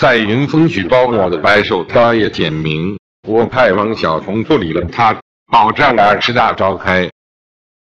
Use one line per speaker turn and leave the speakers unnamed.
在云峰举报我的白手刀也简明，我派王小红处理了他。保障二十大召开。